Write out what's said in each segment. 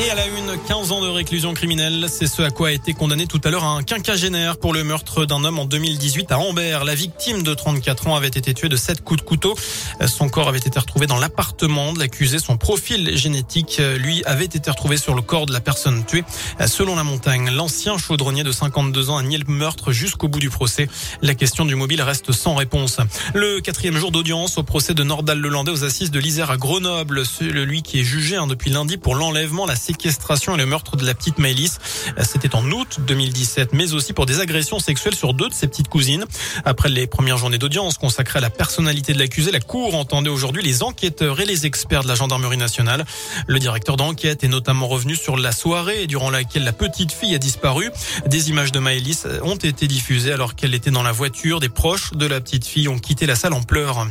Et à la une, 15 ans de réclusion criminelle, c'est ce à quoi a été condamné tout à l'heure un quinquagénaire pour le meurtre d'un homme en 2018 à Ambert. La victime de 34 ans avait été tuée de 7 coups de couteau. Son corps avait été retrouvé dans l'appartement de l'accusé. Son profil génétique, lui, avait été retrouvé sur le corps de la personne tuée. Selon la montagne, l'ancien chaudronnier de 52 ans a nié le meurtre jusqu'au bout du procès. La question du mobile reste sans réponse. Le quatrième jour d'audience au procès de Nordal Lelandais aux assises de l'Isère à Grenoble. Celui qui est jugé hein, depuis lundi pour l'enlèvement, séquestration et le meurtre de la petite Maëlys. C'était en août 2017, mais aussi pour des agressions sexuelles sur deux de ses petites cousines. Après les premières journées d'audience consacrées à la personnalité de l'accusé, la Cour entendait aujourd'hui les enquêteurs et les experts de la gendarmerie nationale. Le directeur d'enquête est notamment revenu sur la soirée durant laquelle la petite fille a disparu. Des images de Maëlys ont été diffusées alors qu'elle était dans la voiture. Des proches de la petite fille ont quitté la salle en pleurs.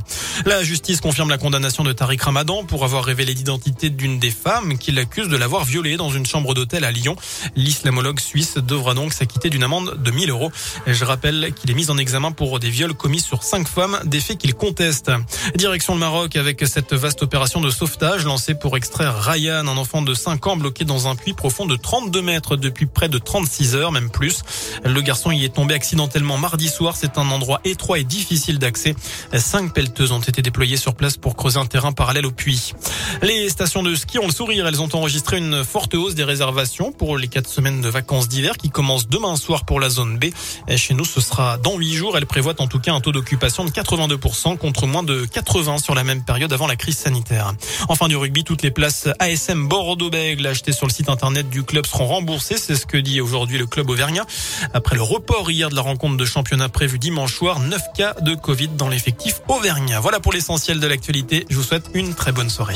La justice confirme la condamnation de Tariq Ramadan pour avoir révélé l'identité d'une des femmes qui l'accuse de l'avoir violé dans une chambre d'hôtel à Lyon. L'islamologue suisse devra donc s'acquitter d'une amende de 1000 euros. Je rappelle qu'il est mis en examen pour des viols commis sur cinq femmes, des faits qu'il conteste. Direction le Maroc avec cette vaste opération de sauvetage lancée pour extraire Ryan, un enfant de 5 ans bloqué dans un puits profond de 32 mètres depuis près de 36 heures, même plus. Le garçon y est tombé accidentellement mardi soir. C'est un endroit étroit et difficile d'accès. Cinq pelleteuses ont été déployées sur place pour creuser un terrain parallèle au puits. Les stations de ski ont le sourire. Elles ont enregistré une forte hausse des réservations pour les quatre semaines de vacances d'hiver qui commencent demain soir pour la zone B. Chez nous, ce sera dans huit jours. Elle prévoit en tout cas un taux d'occupation de 82% contre moins de 80 sur la même période avant la crise sanitaire. Enfin du rugby, toutes les places ASM Bordeaux-Bègles achetées sur le site internet du club seront remboursées. C'est ce que dit aujourd'hui le club auvergnat. Après le report hier de la rencontre de championnat prévue dimanche soir, 9 cas de Covid dans l'effectif auvergnat. Voilà pour l'essentiel de l'actualité. Je vous souhaite une très bonne soirée.